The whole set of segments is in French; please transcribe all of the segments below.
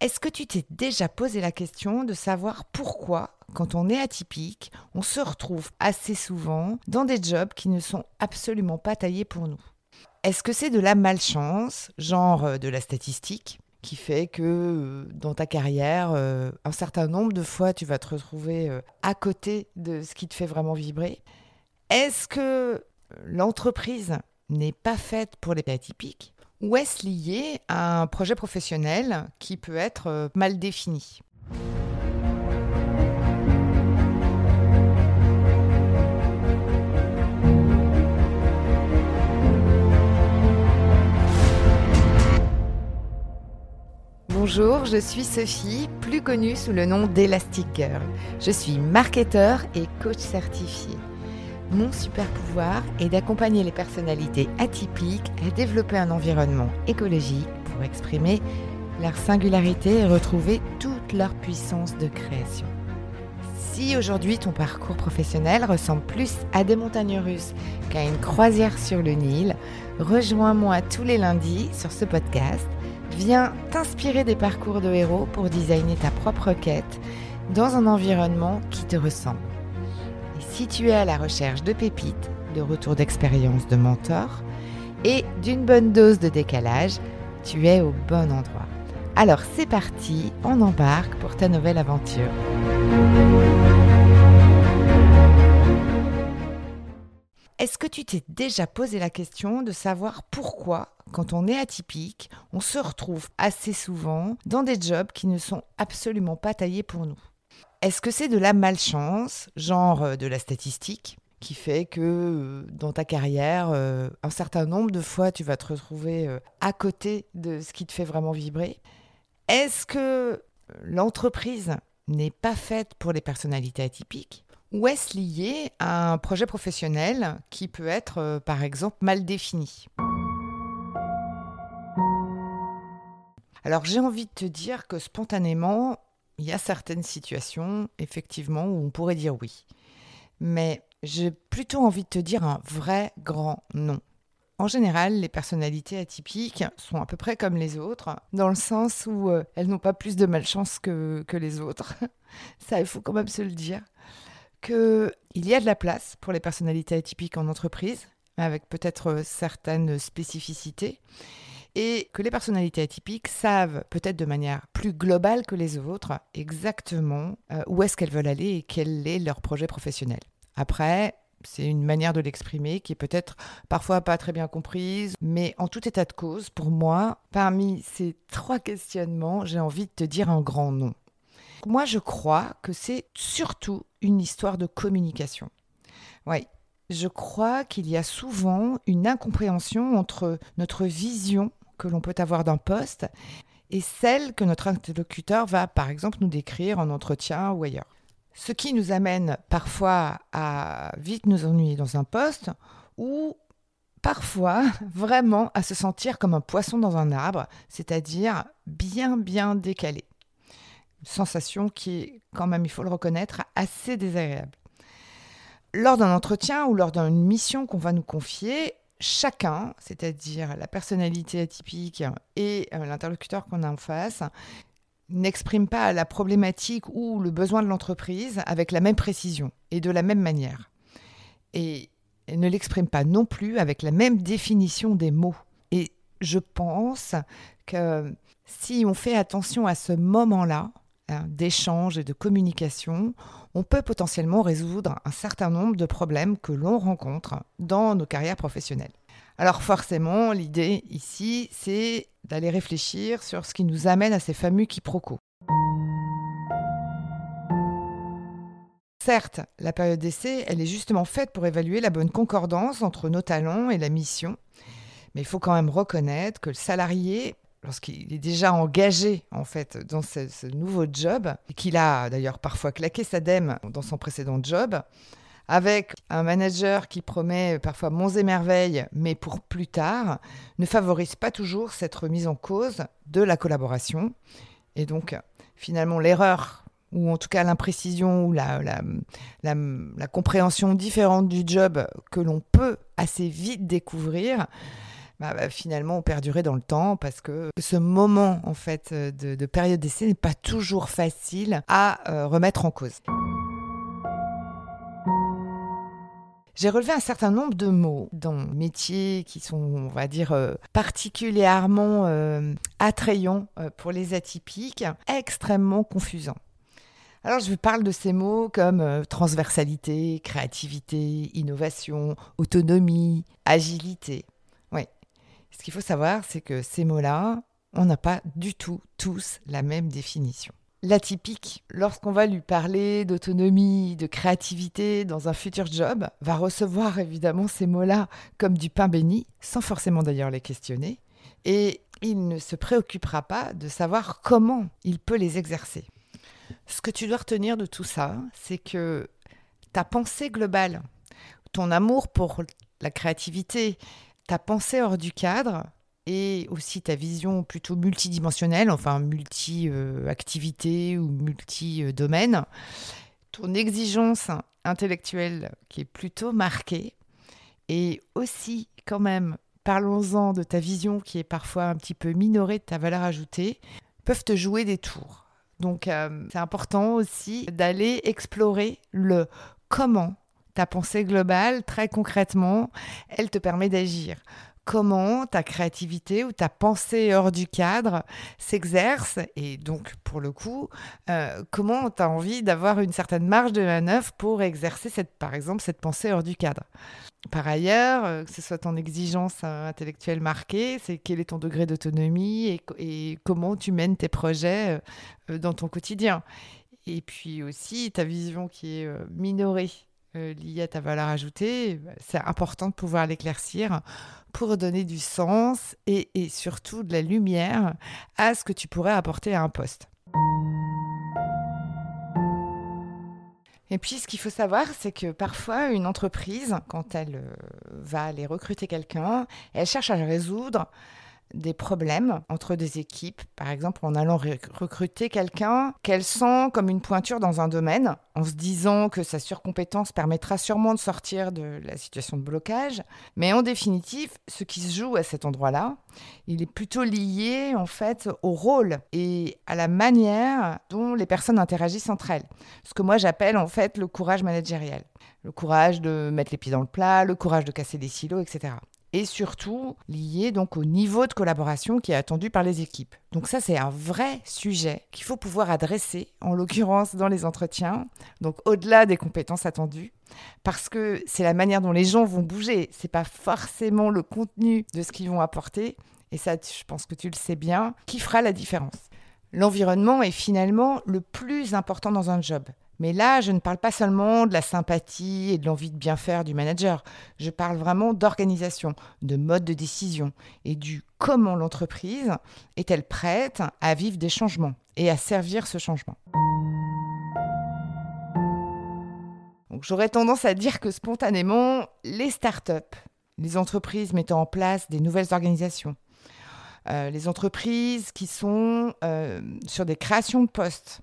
Est-ce que tu t'es déjà posé la question de savoir pourquoi, quand on est atypique, on se retrouve assez souvent dans des jobs qui ne sont absolument pas taillés pour nous? Est-ce que c'est de la malchance, genre euh, de la statistique qui fait que euh, dans ta carrière, euh, un certain nombre de fois, tu vas te retrouver à côté de ce qui te fait vraiment vibrer? Est-ce que l'entreprise n'est pas faite pour les atypiques? Ou est-ce lié à un projet professionnel qui peut être euh, mal défini? Bonjour, je suis Sophie, plus connue sous le nom d'Elastic Girl. Je suis marketeur et coach certifié. Mon super pouvoir est d'accompagner les personnalités atypiques à développer un environnement écologique pour exprimer leur singularité et retrouver toute leur puissance de création. Si aujourd'hui ton parcours professionnel ressemble plus à des montagnes russes qu'à une croisière sur le Nil, rejoins-moi tous les lundis sur ce podcast. Viens t'inspirer des parcours de héros pour designer ta propre quête dans un environnement qui te ressemble. Si tu es à la recherche de pépites, de retours d'expérience de mentor et d'une bonne dose de décalage, tu es au bon endroit. Alors c'est parti, on embarque pour ta nouvelle aventure. Est-ce que tu t'es déjà posé la question de savoir pourquoi, quand on est atypique, on se retrouve assez souvent dans des jobs qui ne sont absolument pas taillés pour nous? Est-ce que c'est de la malchance, genre euh, de la statistique, qui fait que euh, dans ta carrière, euh, un certain nombre de fois, tu vas te retrouver à côté de ce qui te fait vraiment vibrer? Est-ce que l'entreprise n'est pas faite pour les personnalités atypiques? Ou est-ce lié à un projet professionnel qui peut être, par exemple, mal défini? Alors j'ai envie de te dire que spontanément, il y a certaines situations, effectivement, où on pourrait dire oui. Mais j'ai plutôt envie de te dire un vrai grand non. En général, les personnalités atypiques sont à peu près comme les autres, dans le sens où euh, elles n'ont pas plus de malchance que, que les autres. Ça, il faut quand même se le dire. Qu'il y a de la place pour les personnalités atypiques en entreprise, avec peut-être euh, certaines spécificités et que les personnalités atypiques savent peut-être de manière plus globale que les autres exactement euh, où est-ce qu'elles veulent aller et quel est leur projet professionnel. Après, c'est une manière de l'exprimer qui est peut-être parfois pas très bien comprise, mais en tout état de cause, pour moi, parmi ces trois questionnements, j'ai envie de te dire un grand nom. Moi, je crois que c'est surtout une histoire de communication. Oui, je crois qu'il y a souvent une incompréhension entre notre vision que l'on peut avoir d'un poste et celle que notre interlocuteur va, par exemple, nous décrire en entretien ou ailleurs. Ce qui nous amène parfois à vite nous ennuyer dans un poste ou parfois vraiment à se sentir comme un poisson dans un arbre, c'est-à-dire bien bien décalé. Sensation qui est quand même, il faut le reconnaître, assez désagréable. Lors d'un entretien ou lors d'une mission qu'on va nous confier, chacun, c'est-à-dire la personnalité atypique et euh, l'interlocuteur qu'on a en face, n'exprime pas la problématique ou le besoin de l'entreprise avec la même précision et de la même manière. Et ne l'exprime pas non plus avec la même définition des mots. Et je pense que si on fait attention à ce moment-là, d'échange et de communication, on peut potentiellement résoudre un certain nombre de problèmes que l'on rencontre dans nos carrières professionnelles. Alors forcément, l'idée ici, c'est d'aller réfléchir sur ce qui nous amène à ces fameux quiproquos. Certes, la période d'essai, elle est justement faite pour évaluer la bonne concordance entre nos talents et la mission. Mais il faut quand même reconnaître que le salarié lorsqu'il est déjà engagé en fait dans ce, nouveau job, et qu'il a d'ailleurs parfois claqué sa dème dans son précédent job, avec un manager qui promet parfois monts et merveilles, mais pour plus tard, ne favorise pas toujours cette remise en cause de la collaboration. Et donc, finalement, l'erreur, ou en tout cas l'imprécision, ou la, la compréhension différente du job que l'on peut assez vite découvrir, bah, bah, finalement ont perduré dans le temps parce que ce moment en fait de, période d'essai n'est pas toujours facile à euh, remettre en cause. J'ai relevé un certain nombre de mots dans métiers qui sont, on va dire, euh, particulièrement euh, attrayants euh, pour les atypiques, extrêmement confusants. Alors, je vous parle de ces mots comme transversalité, créativité, innovation, autonomie, agilité. Ce qu'il faut savoir, c'est que ces mots-là, on n'a pas du tout tous la même définition l'atypique, lorsqu'on va lui parler d'autonomie, de créativité dans un futur job, va recevoir évidemment ces mots-là comme du pain béni, sans forcément d'ailleurs les questionner, et il ne se préoccupera pas de savoir comment il peut les exercer. Ce que tu dois retenir de tout ça, c'est que ta pensée globale, ton amour pour la créativité, ta pensée hors du cadre, et aussi ta vision plutôt multidimensionnelle, enfin multi-activité ou multi-domaine, ton exigence intellectuelle qui est plutôt marquée, et aussi quand même, parlons-en de ta vision qui est parfois un petit peu minorée de ta valeur ajoutée, peuvent te jouer des tours. Donc euh, c'est important aussi d'aller explorer le comment ta pensée globale, très concrètement, elle te permet d'agir comment ta créativité ou ta pensée hors du cadre s'exerce et donc pour le coup euh, comment tu as envie d'avoir une certaine marge de manœuvre pour exercer cette par exemple cette pensée hors du cadre? Par ailleurs, euh, que ce soit ton exigence euh, intellectuelle marquée, c'est quel est ton degré d'autonomie et, et, comment tu mènes tes projets dans ton quotidien? Et puis aussi ta vision qui est minorée euh, liées à ta valeur ajoutée, bah, c'est important de pouvoir l'éclaircir pour donner du sens et, surtout de la lumière à ce que tu pourrais apporter à un poste. Et puis, ce qu'il faut savoir, c'est que parfois, une entreprise, quand elle euh, va aller recruter quelqu'un, elle cherche à résoudre des problèmes entre des équipes, par exemple en allant recruter quelqu'un qu'elle sent comme une pointure dans un domaine, en se disant que sa surcompétence permettra sûrement de sortir de la situation de blocage. Mais en définitive, ce qui se joue à cet endroit-là, il est plutôt lié en fait au rôle et à la manière dont les personnes interagissent entre elles. Ce que moi j'appelle en fait le courage managériel. Le courage de mettre les pieds dans le plat, le courage de casser des silos, etc et surtout lié donc au niveau de collaboration qui est attendu par les équipes. Donc ça c'est un vrai sujet qu'il faut pouvoir adresser en l'occurrence dans les entretiens, donc au-delà des compétences attendues parce que c'est la manière dont les gens vont bouger, c'est pas forcément le contenu de ce qu'ils vont apporter et ça je pense que tu le sais bien qui fera la différence. L'environnement est finalement le plus important dans un job. Mais là, je ne parle pas seulement de la sympathie et de l'envie de bien faire du manager. Je parle vraiment d'organisation, de mode de décision et du comment l'entreprise est-elle prête à vivre des changements et à servir ce changement. j'aurais tendance à dire que spontanément, les startups, les entreprises mettant en place des nouvelles organisations, euh, les entreprises qui sont euh, sur des créations de postes,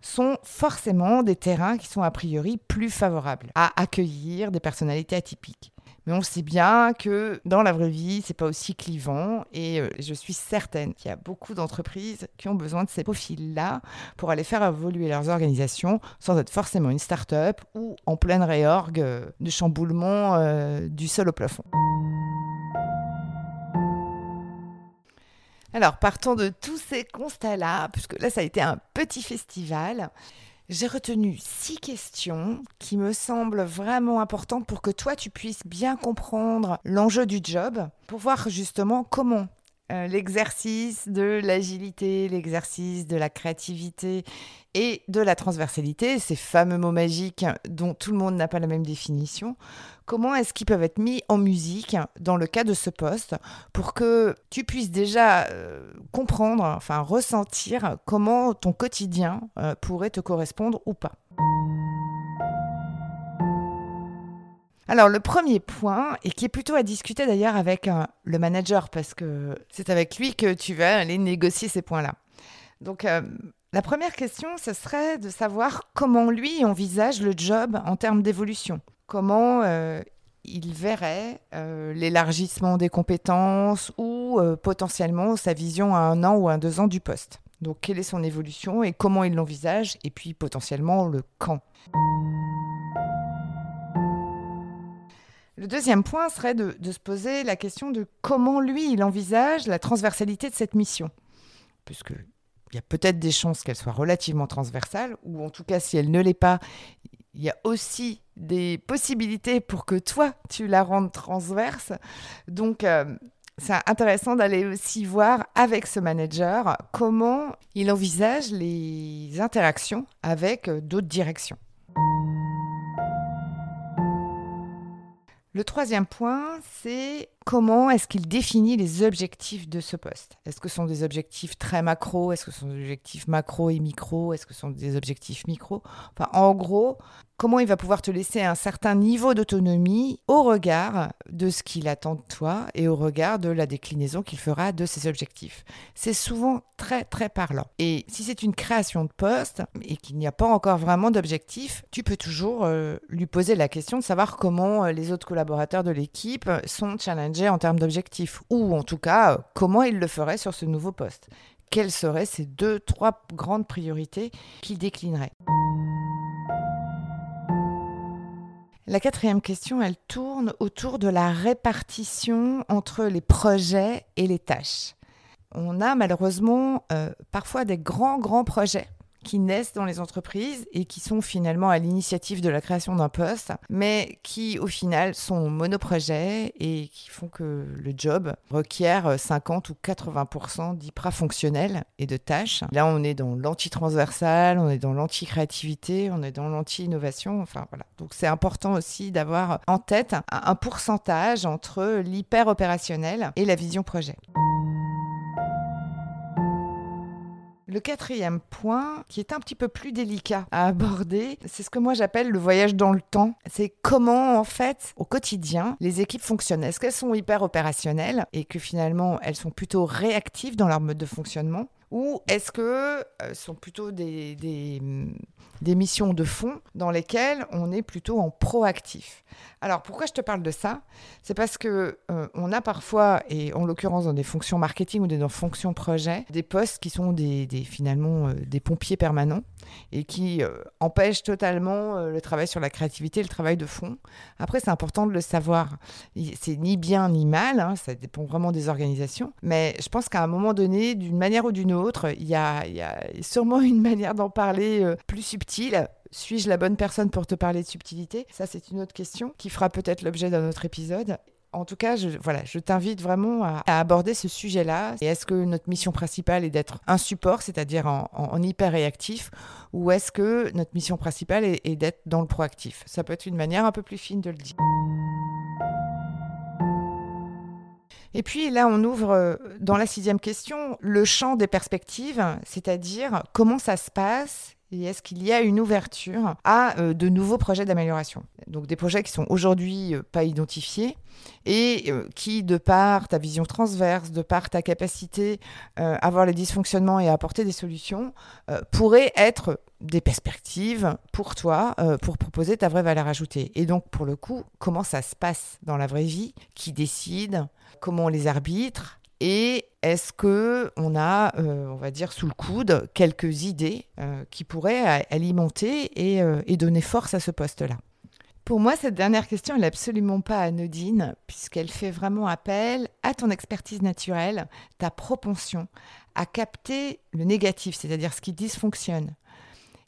sont forcément des terrains qui sont a priori plus favorables à accueillir des personnalités atypiques. Mais on sait bien que dans la vraie vie, c'est pas aussi clivant et euh, je suis certaine qu'il y a beaucoup d'entreprises qui ont besoin de ces profils-là pour aller faire évoluer leurs organisations sans être forcément une start-up ou en pleine réorgue euh, de chamboulement euh, du sol au plafond. Alors, partons de tous ces constats-là, puisque là, ça a été un petit festival, j'ai retenu six questions qui me semblent vraiment importantes pour que toi, tu puisses bien comprendre l'enjeu du job, pour voir justement comment euh, l'exercice de l'agilité, l'exercice de la créativité et de la transversalité, ces fameux mots magiques dont tout le monde n'a pas la même définition, comment est-ce qu'ils peuvent être mis en musique dans le cas de ce poste pour que tu puisses déjà euh, comprendre, enfin ressentir comment ton quotidien euh, pourrait te correspondre ou pas? Alors, le premier point, et qui est plutôt à discuter d'ailleurs avec euh, le manager, parce que c'est avec lui que tu vas aller négocier ces points-là. Donc, euh, la première question, ce serait de savoir comment lui envisage le job en termes d'évolution. Comment euh, il verrait l'élargissement des compétences ou potentiellement sa vision à un an ou à deux ans du poste. Donc quelle est son évolution et comment il l'envisage et puis potentiellement le quand. Le deuxième point serait de, se poser la question de comment lui il envisage la transversalité de cette mission. Puisque il y a peut-être des chances qu'elle soit relativement transversale, ou en tout cas si elle ne l'est pas, il y a aussi des possibilités pour que toi, tu la rendes transverse. Donc, euh, c'est intéressant d'aller aussi voir avec ce manager comment il envisage les interactions avec euh, d'autres directions. Le troisième point, c'est comment est-ce qu'il définit les objectifs de ce poste? Est-ce que ce sont des objectifs très macro? Est-ce que ce sont des objectifs macro et micro? Est-ce que ce sont des objectifs micro? Enfin, en gros, comment il va pouvoir te laisser un certain niveau d'autonomie au regard de ce qu'il attend de toi et au regard de la déclinaison qu'il fera de ses objectifs? C'est souvent très très parlant. Et si c'est une création de poste et qu'il n'y a pas encore vraiment d'objectif, tu peux toujours euh, lui poser la question de savoir comment euh, les autres collaborateurs de l'équipe sont challengés en termes d'objectifs ou en tout cas euh, comment il le ferait sur ce nouveau poste. Quelles seraient ces deux, trois grandes priorités qu'il déclinerait? La quatrième question, elle tourne autour de la répartition entre les projets et les tâches. On a malheureusement euh, parfois des grands, grands projets qui naissent dans les entreprises et qui sont finalement à l'initiative de la création d'un poste, mais qui au final sont monoprojets et qui font que le job requiert 50 ou 80% d'IPRA fonctionnels et de tâches. Là, on est dans l'anti-transversal, on est dans l'anti-créativité, on est dans l'anti-innovation. Enfin voilà. Donc c'est important aussi d'avoir en tête un pourcentage entre l'hyper opérationnel et la vision projet. Le quatrième point, qui est un petit peu plus délicat à aborder, c'est ce que moi j'appelle le voyage dans le temps. C'est comment, en fait, au quotidien, les équipes fonctionnent. Est-ce qu'elles sont hyper opérationnelles et que finalement elles sont plutôt réactives dans leur mode de fonctionnement? Ou est-ce que euh, sont plutôt des, des, missions de fond dans lesquelles on est plutôt en proactif? Alors pourquoi je te parle de ça? C'est parce que euh, on a parfois, et en l'occurrence dans des fonctions marketing ou dans des fonctions projet, des postes qui sont des, finalement euh, des pompiers permanents et qui empêchent totalement le travail sur la créativité, le travail de fond. Après, c'est important de le savoir. C'est ni bien ni mal, hein, ça dépend vraiment des organisations, mais je pense qu'à un moment donné, d'une manière ou d'une autre, il y a, sûrement une manière d'en parler euh, plus subtile. Suis-je la bonne personne pour te parler de subtilité? Ça, c'est une autre question qui fera peut-être l'objet d'un autre épisode. En tout cas, je, voilà, je t'invite vraiment à, aborder ce sujet-là. Et est-ce que notre mission principale est d'être un support, c'est-à-dire en, hyper réactif, ou est-ce que notre mission principale est d'être dans le proactif? Ça peut être une manière un peu plus fine de le dire. Et puis là, on ouvre euh, dans la sixième question le champ des perspectives, c'est-à-dire comment ça se passe et est-ce qu'il y a une ouverture à euh, de nouveaux projets d'amélioration? Donc des projets qui sont aujourd'hui euh, pas identifiés et qui, de par ta vision transverse, de par ta capacité à voir les dysfonctionnements et à apporter des solutions, pourraient être des perspectives pour toi, pour proposer ta vraie valeur ajoutée. Et donc, pour le coup, comment ça se passe dans la vraie vie? Qui décide? Comment on les arbitre? Et est-ce que on a, euh, on va dire, sous le coude quelques idées euh, qui pourraient alimenter euh, et, donner force à ce poste-là? Pour moi, cette dernière question, n'est absolument pas anodine, puisqu'elle fait vraiment appel à ton expertise naturelle, ta propension à capter le négatif, c'est-à-dire ce qui dysfonctionne,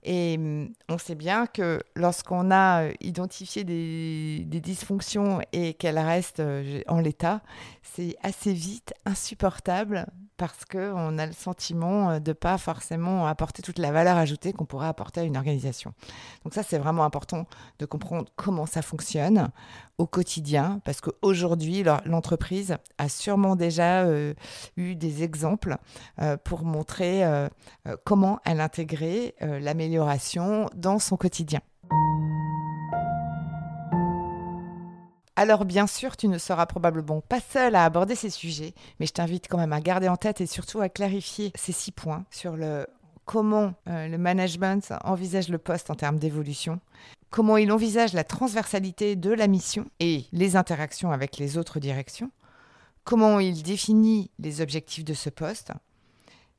et hum, on sait bien que lorsqu'on a euh, identifié des, dysfonctions et qu'elles restent euh, en l'état, c'est assez vite insupportable parce qu'on a le sentiment euh, de pas forcément apporter toute la valeur ajoutée qu'on pourrait apporter à une organisation. Donc ça, c'est vraiment important de comprendre comment ça fonctionne au quotidien, parce qu'aujourd'hui, l'entreprise a sûrement déjà euh, eu des exemples euh, pour montrer comment elle intégrait l'amélioration dans son quotidien. Alors bien sûr, tu ne seras probablement pas seul à aborder ces sujets, mais je t'invite quand même à garder en tête et surtout à clarifier ces six points sur le comment euh, le management envisage le poste en termes d'évolution, comment il envisage la transversalité de la mission et les interactions avec les autres directions, comment il définit les objectifs de ce poste,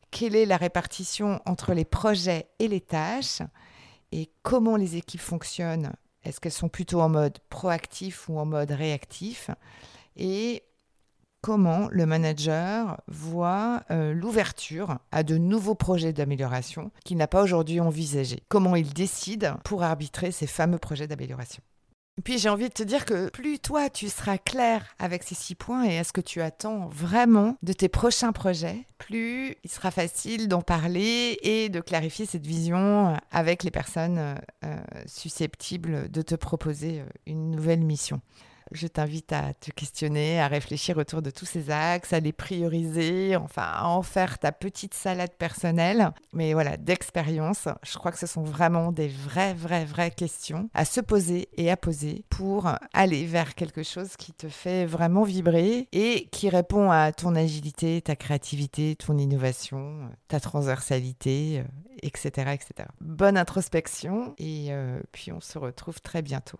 quelle est la répartition entre les projets et les tâches, et comment les équipes fonctionnent. Est-ce qu'elles sont plutôt en mode proactif ou en mode réactif? Et comment le manager voit euh, l'ouverture à de nouveaux projets d'amélioration qu'il n'a pas aujourd'hui envisagés? Comment il décide pour arbitrer ces fameux projets d'amélioration? Puis j'ai envie de te dire que plus toi tu seras clair avec ces six points et à ce que tu attends vraiment de tes prochains projets, plus il sera facile d'en parler et de clarifier cette vision avec les personnes euh, susceptibles de te proposer euh, une nouvelle mission je t'invite à te questionner, à réfléchir autour de tous ces axes, à les prioriser, enfin à en faire ta petite salade personnelle. Mais voilà, d'expérience, je crois que ce sont vraiment des vraies, vraies, vraies questions à se poser et à poser pour aller vers quelque chose qui te fait vraiment vibrer et qui répond à ton agilité, ta créativité, ton innovation, ta transversalité, etc. Euh, etc. Bonne introspection et euh, puis on se retrouve très bientôt.